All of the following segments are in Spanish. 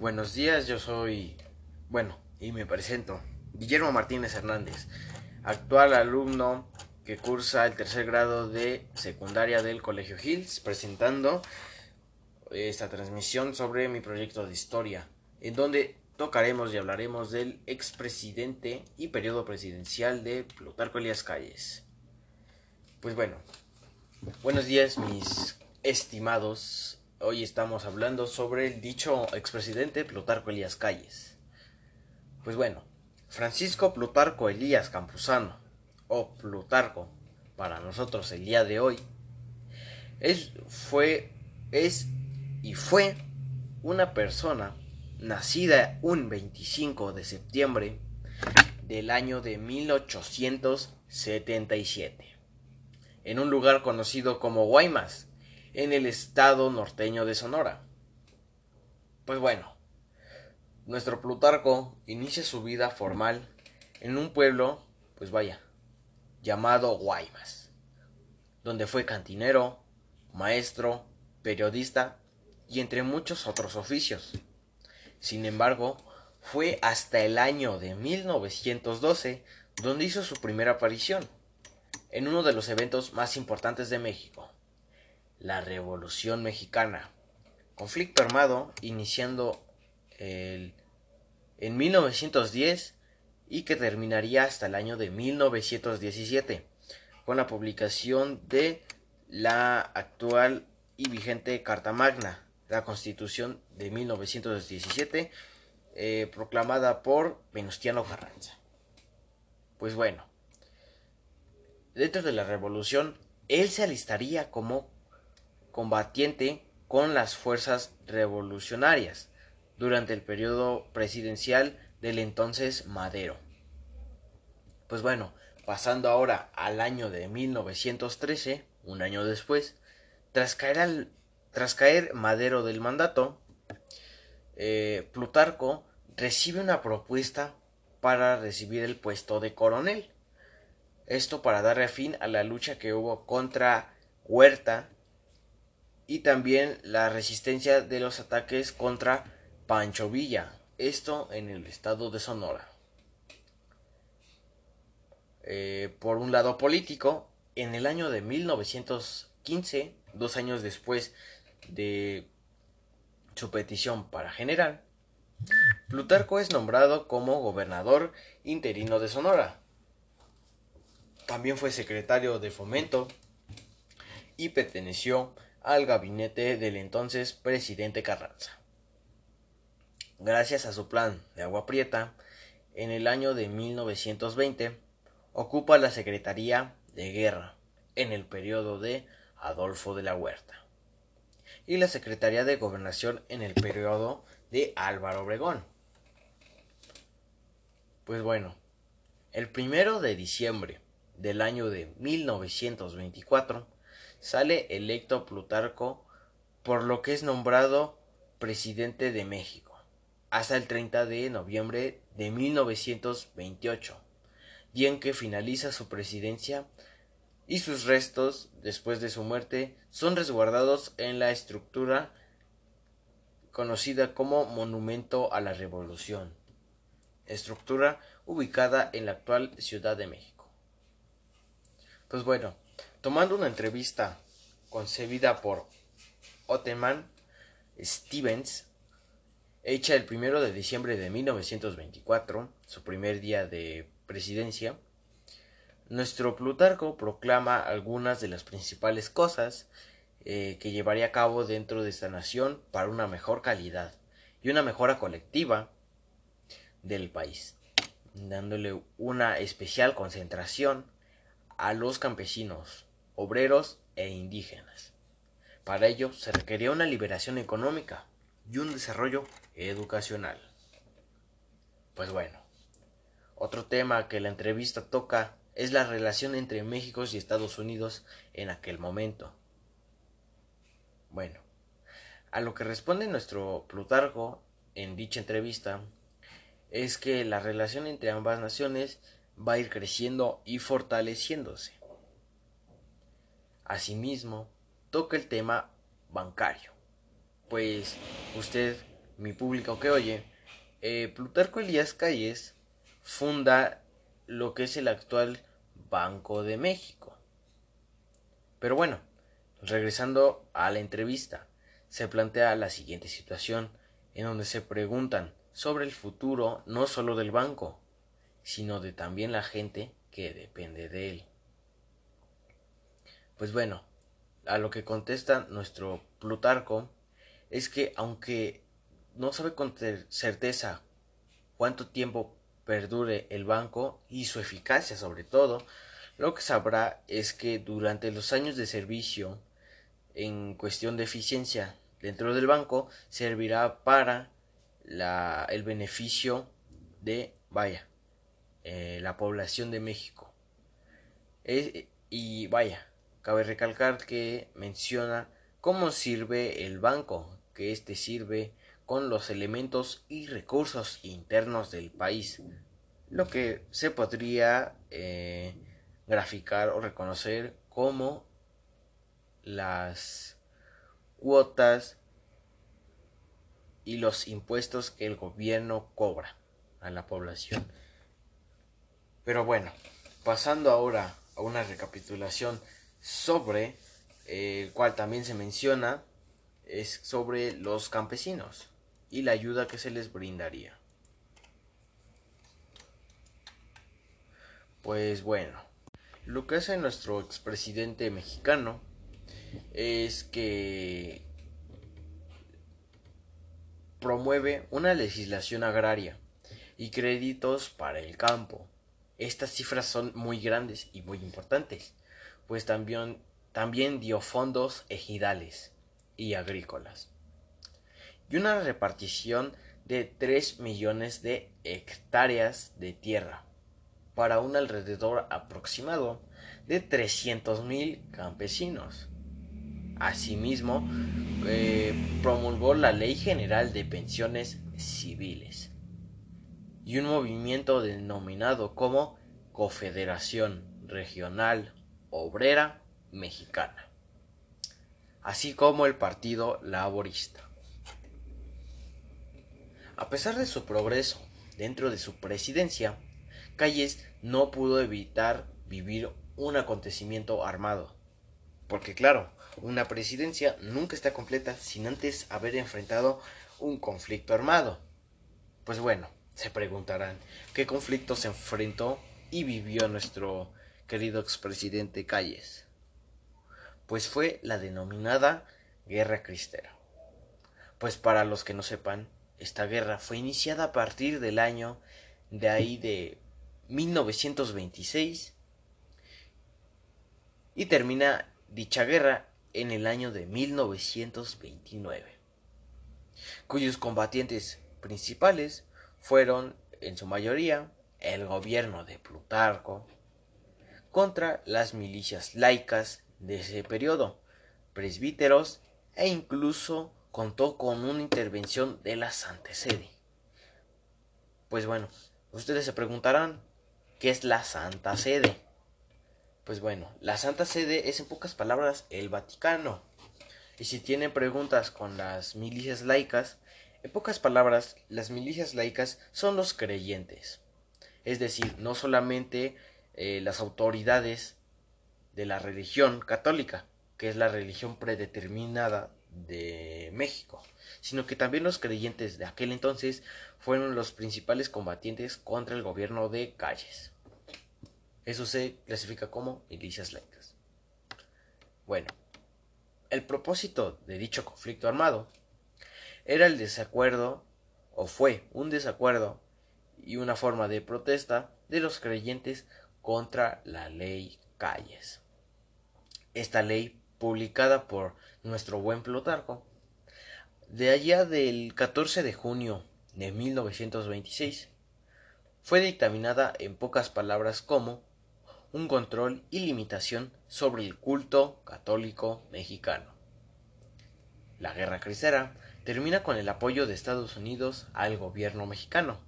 Buenos días, yo soy, bueno, y me presento, Guillermo Martínez Hernández, actual alumno que cursa el tercer grado de secundaria del Colegio Hills, presentando esta transmisión sobre mi proyecto de historia, en donde tocaremos y hablaremos del expresidente y periodo presidencial de Plutarco Elías Calles. Pues bueno, buenos días mis estimados Hoy estamos hablando sobre el dicho expresidente Plutarco Elías Calles. Pues bueno, Francisco Plutarco Elías Campuzano, o Plutarco para nosotros el día de hoy, es, fue, es y fue una persona nacida un 25 de septiembre del año de 1877, en un lugar conocido como Guaymas, en el estado norteño de Sonora. Pues bueno, nuestro Plutarco inicia su vida formal en un pueblo, pues vaya, llamado Guaymas, donde fue cantinero, maestro, periodista y entre muchos otros oficios. Sin embargo, fue hasta el año de 1912 donde hizo su primera aparición, en uno de los eventos más importantes de México, la Revolución Mexicana, conflicto armado iniciando el, en 1910 y que terminaría hasta el año de 1917 con la publicación de la actual y vigente Carta Magna, la Constitución de 1917, eh, proclamada por Venustiano Carranza. Pues bueno, dentro de la revolución, él se alistaría como combatiente con las fuerzas revolucionarias durante el periodo presidencial del entonces Madero. Pues bueno, pasando ahora al año de 1913, un año después, tras caer, tras caer Madero del mandato, eh, Plutarco recibe una propuesta para recibir el puesto de coronel. Esto para darle fin a la lucha que hubo contra Huerta y también la resistencia de los ataques contra Pancho Villa, esto en el estado de Sonora. Eh, por un lado político, en el año de 1915, dos años después de su petición para general, Plutarco es nombrado como gobernador interino de Sonora. También fue secretario de fomento y perteneció al gabinete del entonces presidente Carranza. Gracias a su plan de agua prieta, en el año de 1920 ocupa la Secretaría de Guerra en el periodo de Adolfo de la Huerta y la Secretaría de Gobernación en el periodo de Álvaro Obregón. Pues bueno, el primero de diciembre del año de 1924 sale electo Plutarco por lo que es nombrado presidente de México hasta el 30 de noviembre de 1928, día en que finaliza su presidencia y sus restos, después de su muerte, son resguardados en la estructura conocida como Monumento a la Revolución, estructura ubicada en la actual Ciudad de México. Pues bueno, tomando una entrevista concebida por Ottoman Stevens, hecha el primero de diciembre de 1924, su primer día de presidencia, nuestro Plutarco proclama algunas de las principales cosas eh, que llevaría a cabo dentro de esta nación para una mejor calidad y una mejora colectiva del país, dándole una especial concentración a los campesinos, obreros e indígenas. Para ello se requería una liberación económica y un desarrollo educacional. Pues bueno, otro tema que la entrevista toca es la relación entre México y Estados Unidos en aquel momento. Bueno, a lo que responde nuestro Plutarco en dicha entrevista es que la relación entre ambas naciones va a ir creciendo y fortaleciéndose. Asimismo, toca el tema bancario, pues usted mi público que oye, eh, Plutarco Elías Calles funda lo que es el actual Banco de México. Pero bueno, regresando a la entrevista, se plantea la siguiente situación, en donde se preguntan sobre el futuro no solo del banco, sino de también la gente que depende de él. Pues bueno, a lo que contesta nuestro Plutarco es que aunque no sabe con certeza cuánto tiempo perdure el banco y su eficacia sobre todo, lo que sabrá es que durante los años de servicio en cuestión de eficiencia dentro del banco servirá para el beneficio de, vaya, eh, la población de México. y vaya, cabe recalcar que menciona cómo sirve el banco, que éste sirve con los elementos y recursos internos del país, lo que se podría eh, graficar o reconocer como las cuotas y los impuestos que el gobierno cobra a la población. Pero bueno, pasando ahora a una recapitulación sobre el cual también se menciona es sobre los campesinos y la ayuda que se les brindaría. Pues bueno, lo que hace nuestro expresidente mexicano es que promueve una legislación agraria y créditos para el campo. Estas cifras son muy grandes y muy importantes, pues también, también dio fondos ejidales y agrícolas y una repartición de 3 millones de hectáreas de tierra para un alrededor aproximado de 300.000 campesinos. Asimismo, eh, promulgó la Ley General de Pensiones Civiles y un movimiento denominado como Confederación Regional Obrera Mexicana, así como el Partido Laborista. A pesar de su progreso dentro de su presidencia, Calles no pudo evitar vivir un acontecimiento armado. Porque claro, una presidencia nunca está completa sin antes haber enfrentado un conflicto armado. Pues bueno, se preguntarán, ¿qué conflicto se enfrentó y vivió nuestro querido expresidente Calles? Pues fue la denominada Guerra Cristera. Pues para los que no sepan, esta guerra fue iniciada a partir del año de ahí de 1926 y termina dicha guerra en el año de 1929, cuyos combatientes principales fueron en su mayoría el gobierno de Plutarco contra las milicias laicas de ese periodo, presbíteros e incluso contó con una intervención de la Santa Sede. Pues bueno, ustedes se preguntarán, ¿qué es la Santa Sede? Pues bueno, la Santa Sede es en pocas palabras el Vaticano. Y si tienen preguntas con las milicias laicas, en pocas palabras, las milicias laicas son los creyentes. Es decir, no solamente eh, las autoridades de la religión católica, que es la religión predeterminada de México, sino que también los creyentes de aquel entonces fueron los principales combatientes contra el gobierno de Calles. Eso se clasifica como milicias laicas. Bueno, el propósito de dicho conflicto armado era el desacuerdo, o fue un desacuerdo y una forma de protesta de los creyentes contra la ley Calles. Esta ley publicada por nuestro buen Plutarco, de allá del 14 de junio de 1926, fue dictaminada en pocas palabras como un control y limitación sobre el culto católico mexicano. La guerra cristera termina con el apoyo de Estados Unidos al gobierno mexicano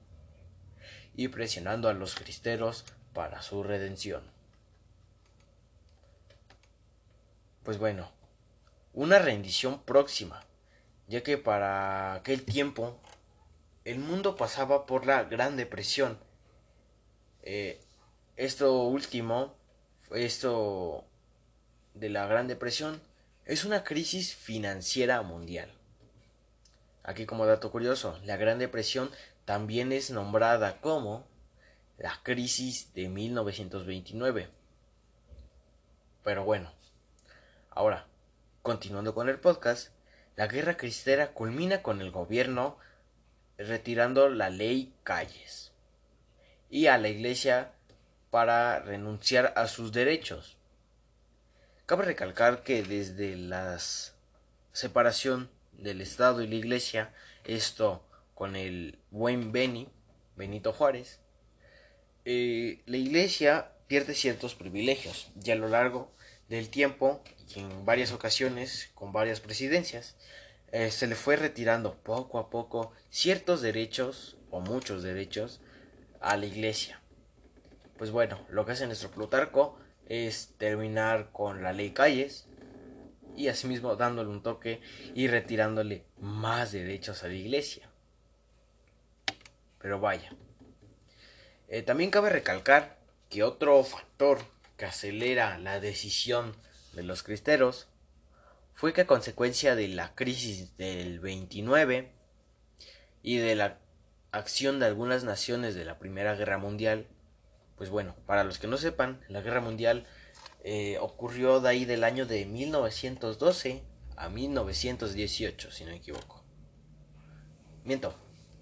y presionando a los cristeros para su redención. Pues bueno, una rendición próxima, ya que para aquel tiempo el mundo pasaba por la Gran Depresión. Eh, esto último, esto de la Gran Depresión, es una crisis financiera mundial. Aquí como dato curioso, la Gran Depresión también es nombrada como la crisis de 1929. Pero bueno, ahora, continuando con el podcast, la guerra cristera culmina con el gobierno retirando la ley Calles y a la iglesia para renunciar a sus derechos. Cabe recalcar que desde la separación del Estado y la Iglesia, esto con el buen Beni, Benito Juárez, eh, la Iglesia pierde ciertos privilegios y a lo largo del tiempo y en varias ocasiones con varias presidencias eh, se le fue retirando poco a poco ciertos derechos o muchos derechos a la Iglesia. Pues bueno, lo que hace nuestro Plutarco es terminar con la ley Calles y asimismo dándole un toque y retirándole más derechos a la iglesia. Pero vaya. Eh, también cabe recalcar que otro factor que acelera la decisión de los cristeros fue que a consecuencia de la crisis del 29 y de la acción de algunas naciones de la Primera Guerra Mundial, pues bueno, para los que no sepan, la Guerra Mundial eh, ocurrió de ahí del año de 1912 a 1918, si no me equivoco. Miento,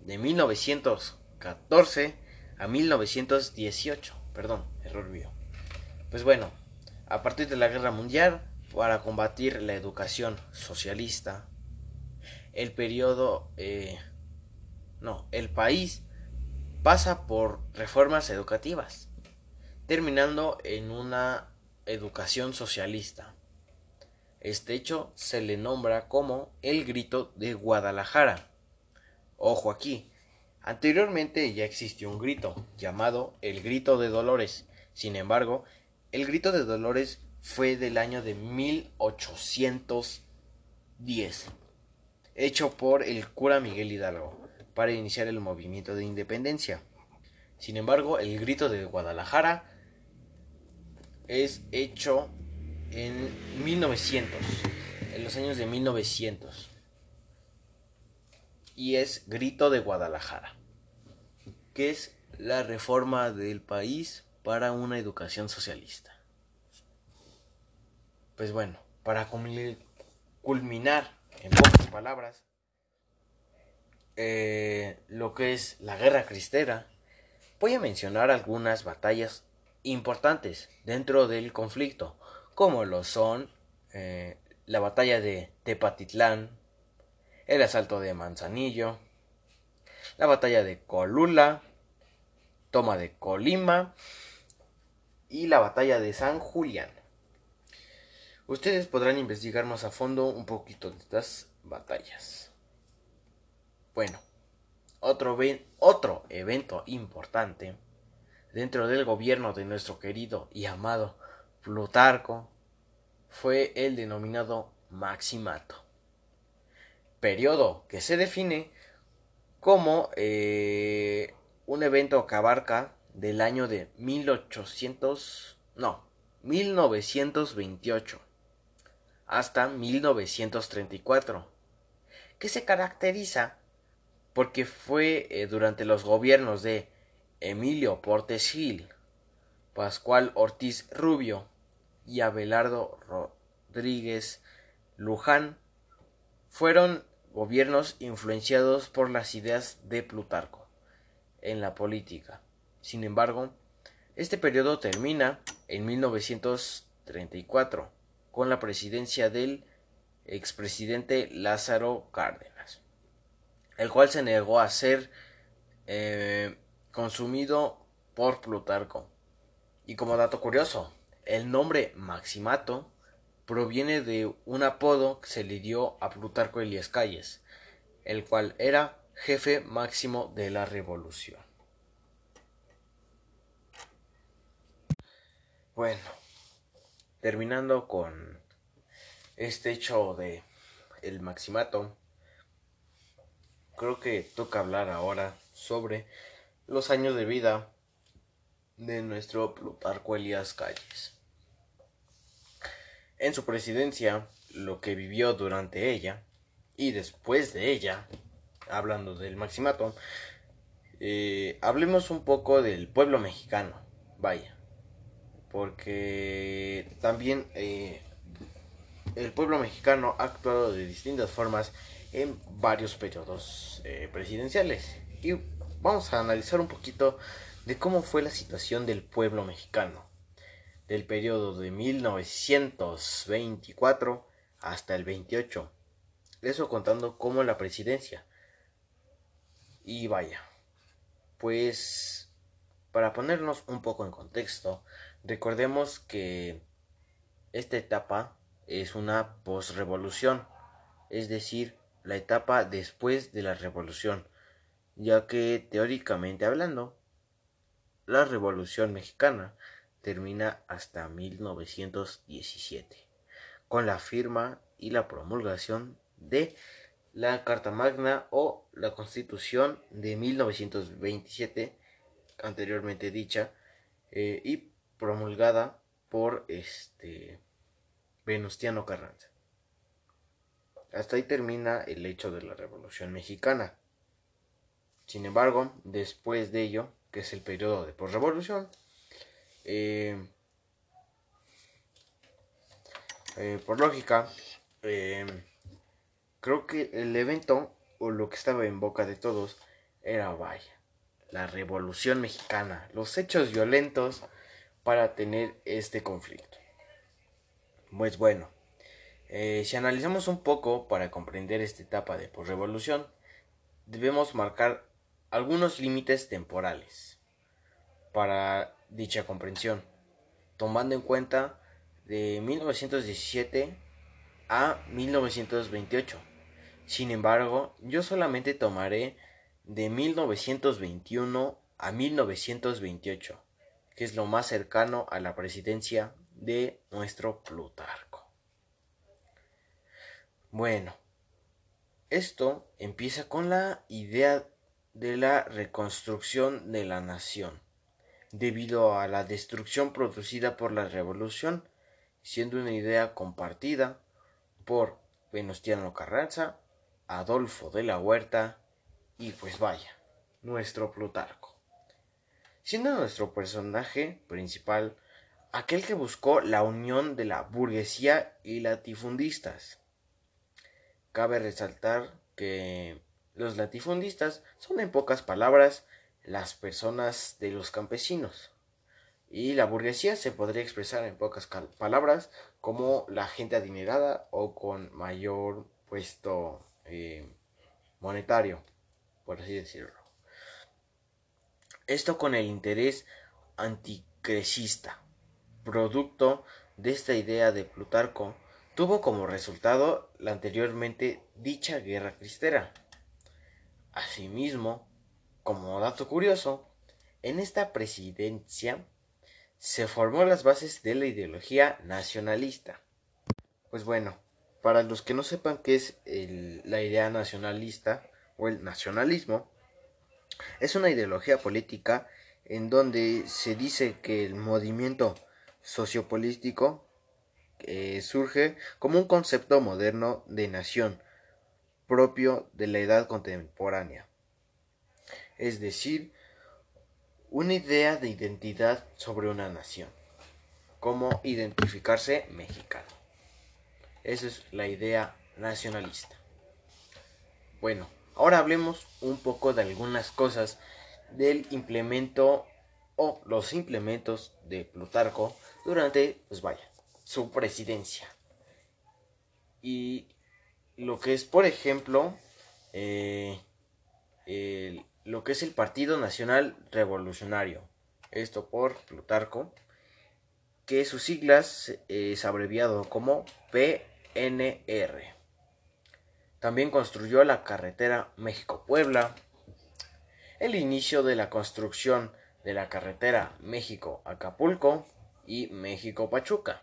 de 1914 a 1918, perdón, error mío. Pues bueno, a partir de la Guerra Mundial, para combatir la educación socialista, el periodo, eh, no, el país pasa por reformas educativas, terminando en una educación socialista. Este hecho se le nombra como el grito de Guadalajara. Ojo aquí, anteriormente ya existió un grito llamado el grito de Dolores. Sin embargo, el grito de Dolores fue del año de 1810, hecho por el cura Miguel Hidalgo para iniciar el movimiento de independencia. Sin embargo, el grito de Guadalajara es hecho en 1900, en los años de 1900. Y es Grito de Guadalajara, que es la reforma del país para una educación socialista. Pues bueno, para culminar en pocas palabras eh, lo que es la guerra cristera, voy a mencionar algunas batallas importantes dentro del conflicto, como lo son eh, la batalla de Tepatitlán, el asalto de Manzanillo, la batalla de Colula, toma de Colima y la batalla de San Julián. Ustedes podrán investigar más a fondo un poquito de estas batallas. Bueno, otro, otro evento importante dentro del gobierno de nuestro querido y amado Plutarco fue el denominado Maximato, periodo que se define como eh, un evento que abarca del año de 1800, no, 1928 hasta 1934, que se caracteriza porque fue eh, durante los gobiernos de Emilio Portes Gil, Pascual Ortiz Rubio y Abelardo Rodríguez Luján fueron gobiernos influenciados por las ideas de Plutarco en la política. Sin embargo, este periodo termina en 1934 con la presidencia del expresidente Lázaro Cárdenas, el cual se negó a ser eh, consumido por Plutarco. Y como dato curioso, el nombre Maximato proviene de un apodo que se le dio a Plutarco Elias Calles, el cual era jefe máximo de la revolución. Bueno, terminando con este hecho de el Maximato, creo que toca hablar ahora sobre los años de vida de nuestro Plutarco Elías Calles. En su presidencia, lo que vivió durante ella y después de ella, hablando del maximato, eh, hablemos un poco del pueblo mexicano, vaya, porque también eh, el pueblo mexicano ha actuado de distintas formas en varios periodos eh, presidenciales. Y vamos a analizar un poquito de cómo fue la situación del pueblo mexicano del periodo de 1924 hasta el 28. Eso contando como la presidencia. Y vaya, pues para ponernos un poco en contexto, recordemos que esta etapa es una posrevolución, es decir, la etapa después de la revolución, ya que teóricamente hablando, la revolución mexicana termina hasta 1917, con la firma y la promulgación de la Carta Magna o la Constitución de 1927, anteriormente dicha, eh, y promulgada por este Venustiano Carranza. Hasta ahí termina el hecho de la Revolución Mexicana. Sin embargo, después de ello, que es el periodo de posrevolución, eh, eh, por lógica, eh, creo que el evento o lo que estaba en boca de todos era, vaya, la revolución mexicana, los hechos violentos para tener este conflicto. Pues bueno, si analizamos un poco para comprender esta etapa de posrevolución, debemos marcar algunos límites temporales para dicha comprensión, tomando en cuenta de 1917 a 1928. Sin embargo, yo solamente tomaré de 1921 a 1928, que es lo más cercano a la presidencia de nuestro Plutarco. Bueno, esto empieza con la idea de la reconstrucción de la nación debido a la destrucción producida por la revolución, siendo una idea compartida por Venustiano Carranza, Adolfo de la Huerta y pues vaya, nuestro Plutarco. Siendo nuestro personaje principal aquel que buscó la unión de la burguesía y latifundistas. Cabe resaltar que los latifundistas son en pocas palabras las personas de los campesinos. Y la burguesía se podría expresar en pocas palabras como la gente adinerada o con mayor puesto eh, monetario, por así decirlo. Esto con el interés anticresista, producto de esta idea de Plutarco, tuvo como resultado la anteriormente dicha guerra cristera. Asimismo, como dato curioso, en esta presidencia se formó las bases de la ideología nacionalista. Pues bueno, para los que no sepan qué es la idea nacionalista o el nacionalismo, es una ideología política en donde se dice que el movimiento sociopolítico eh, surge como un concepto moderno de nación propio de la edad contemporánea es decir, una idea de identidad sobre una nación, cómo identificarse mexicano. Esa es la idea nacionalista. Bueno, ahora hablemos un poco de algunas cosas del implemento o los implementos de Plutarco durante, pues vaya, su presidencia. Y lo que es, por ejemplo, eh, el, lo que es el Partido Nacional Revolucionario, esto por Plutarco, que sus siglas es abreviado como PNR. También construyó la carretera México-Puebla, el inicio de la construcción de la carretera México-Acapulco y México-Pachuca,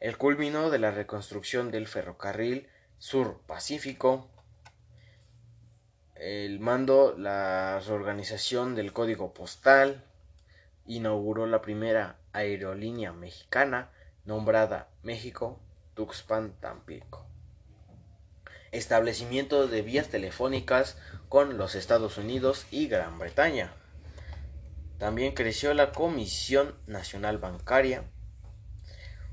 el culmino de la reconstrucción del ferrocarril Sur Pacífico, el mando la reorganización del código postal, inauguró la primera aerolínea mexicana nombrada México Tuxpan Tampico. Establecimiento de vías telefónicas con los Estados Unidos y Gran Bretaña. También creció la Comisión Nacional Bancaria.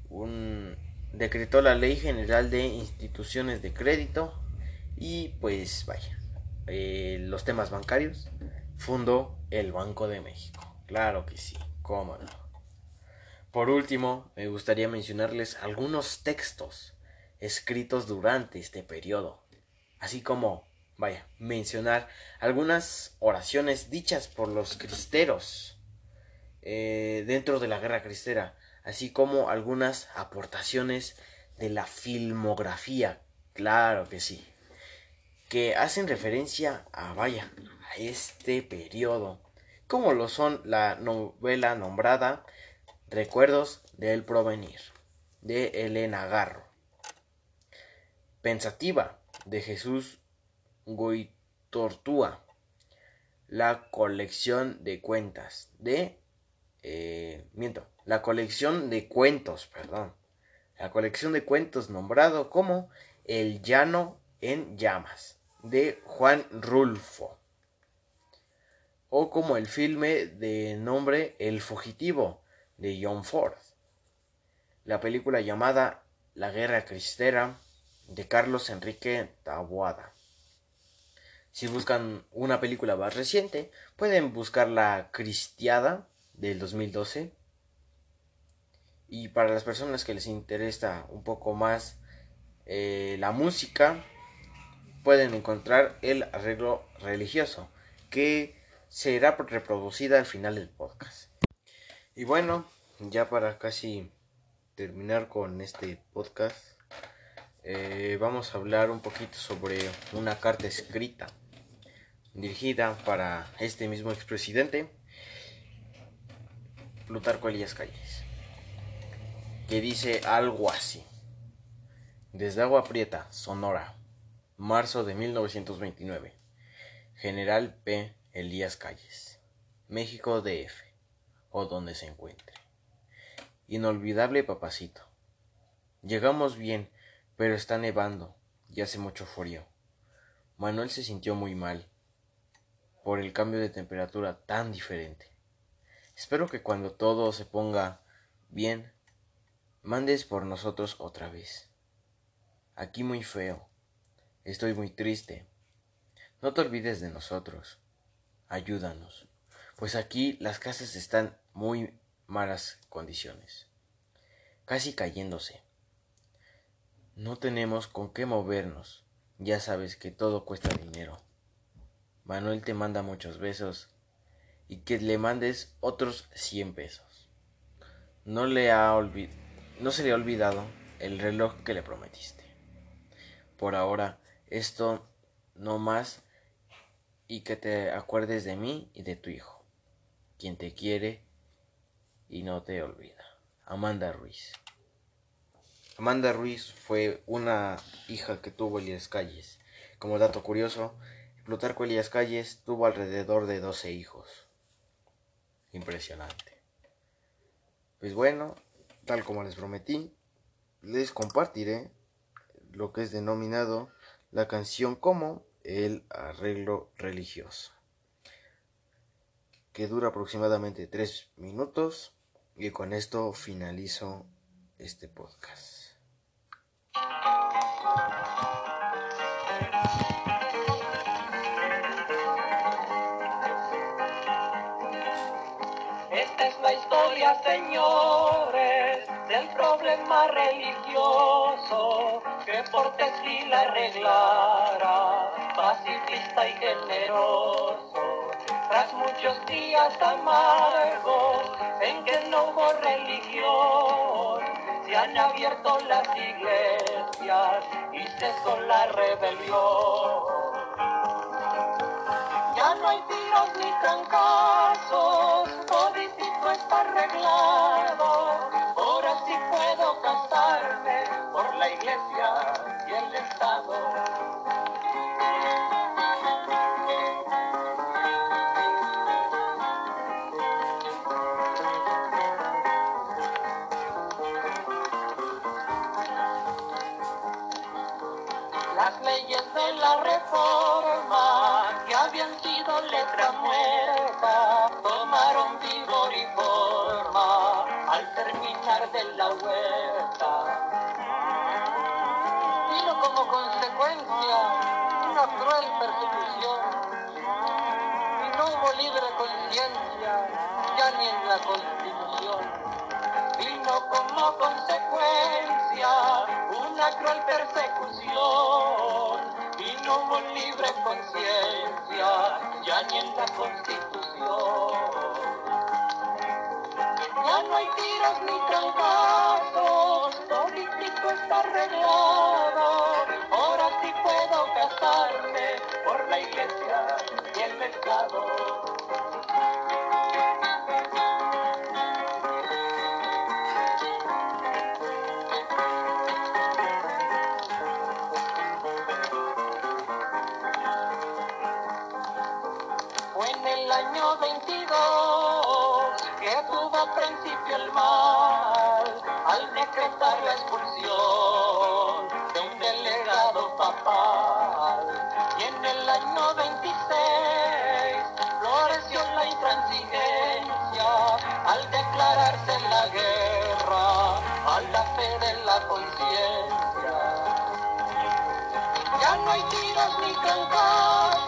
Un, decretó la Ley General de Instituciones de Crédito. Y pues vaya, eh, los temas bancarios. Fundó el Banco de México. Claro que sí, cómo no. Por último, me gustaría mencionarles algunos textos escritos durante este periodo, así como, vaya, mencionar algunas oraciones dichas por los cristeros eh, dentro de la guerra cristera, así como algunas aportaciones de la filmografía, claro que sí, que hacen referencia a, vaya, a este periodo como lo son la novela nombrada Recuerdos del Provenir, de Elena Garro. Pensativa, de Jesús Goitortúa. La colección de cuentas, de... Eh, miento, la colección de cuentos, perdón. La colección de cuentos nombrado como El llano en llamas, de Juan Rulfo o como el filme de nombre El Fugitivo de John Ford, la película llamada La Guerra Cristera de Carlos Enrique Taboada. Si buscan una película más reciente, pueden buscar La Cristiada del 2012. Y para las personas que les interesa un poco más eh, la música, pueden encontrar el arreglo religioso, que será reproducida al final del podcast. Y bueno, ya para casi terminar con este podcast, eh, vamos a hablar un poquito sobre una carta escrita dirigida para este mismo expresidente, Plutarco Elías Calles, que dice algo así. Desde Agua Prieta, Sonora, marzo de 1929. General P. Elías Calles, México DF, o donde se encuentre. Inolvidable papacito. Llegamos bien, pero está nevando y hace mucho frío. Manuel se sintió muy mal por el cambio de temperatura tan diferente. Espero que cuando todo se ponga bien, mandes por nosotros otra vez. Aquí muy feo. Estoy muy triste. No te olvides de nosotros ayúdanos, pues aquí las casas están muy malas condiciones, casi cayéndose. No tenemos con qué movernos, ya sabes que todo cuesta dinero. Manuel te manda muchos besos y que le mandes otros cien pesos. No, le ha no se le ha olvidado el reloj que le prometiste. Por ahora, esto no más y que te acuerdes de mí y de tu hijo, quien te quiere y no te olvida. Amanda Ruiz. Amanda Ruiz fue una hija que tuvo Elías Calles. Como dato curioso, Plutarco Elías Calles tuvo alrededor de 12 hijos. Impresionante. Pues bueno, tal como les prometí, les compartiré lo que es denominado la canción como el arreglo religioso, que dura aproximadamente tres minutos y con esto finalizo este podcast. Esta es la historia, señores, del problema religioso que por la arreglara pacifista y generoso. Tras muchos días amargos en que no hubo religión, se han abierto las iglesias y cesó la rebelión. Ya no hay tiros ni trancazos, toditito está arreglado. iglesia y el Estado. Las leyes de la reforma que habían sido letra muerta tomaron vigor y forma al terminar de la huerta. Como consecuencia una cruel persecución. Y no hubo libre conciencia ya ni en la constitución. Vino como consecuencia una cruel persecución. Y no hubo libre conciencia ya ni en la constitución. Ya no hay tiros ni trancazos, político está arreglado, por la iglesia y el mercado. Fue en el año 22 que tuvo principio el mal al decretar la expulsión de un delegado papal. Y en el año 26 floreció la intransigencia al declararse la guerra a la fe de la conciencia. Ya no hay tiros ni cantar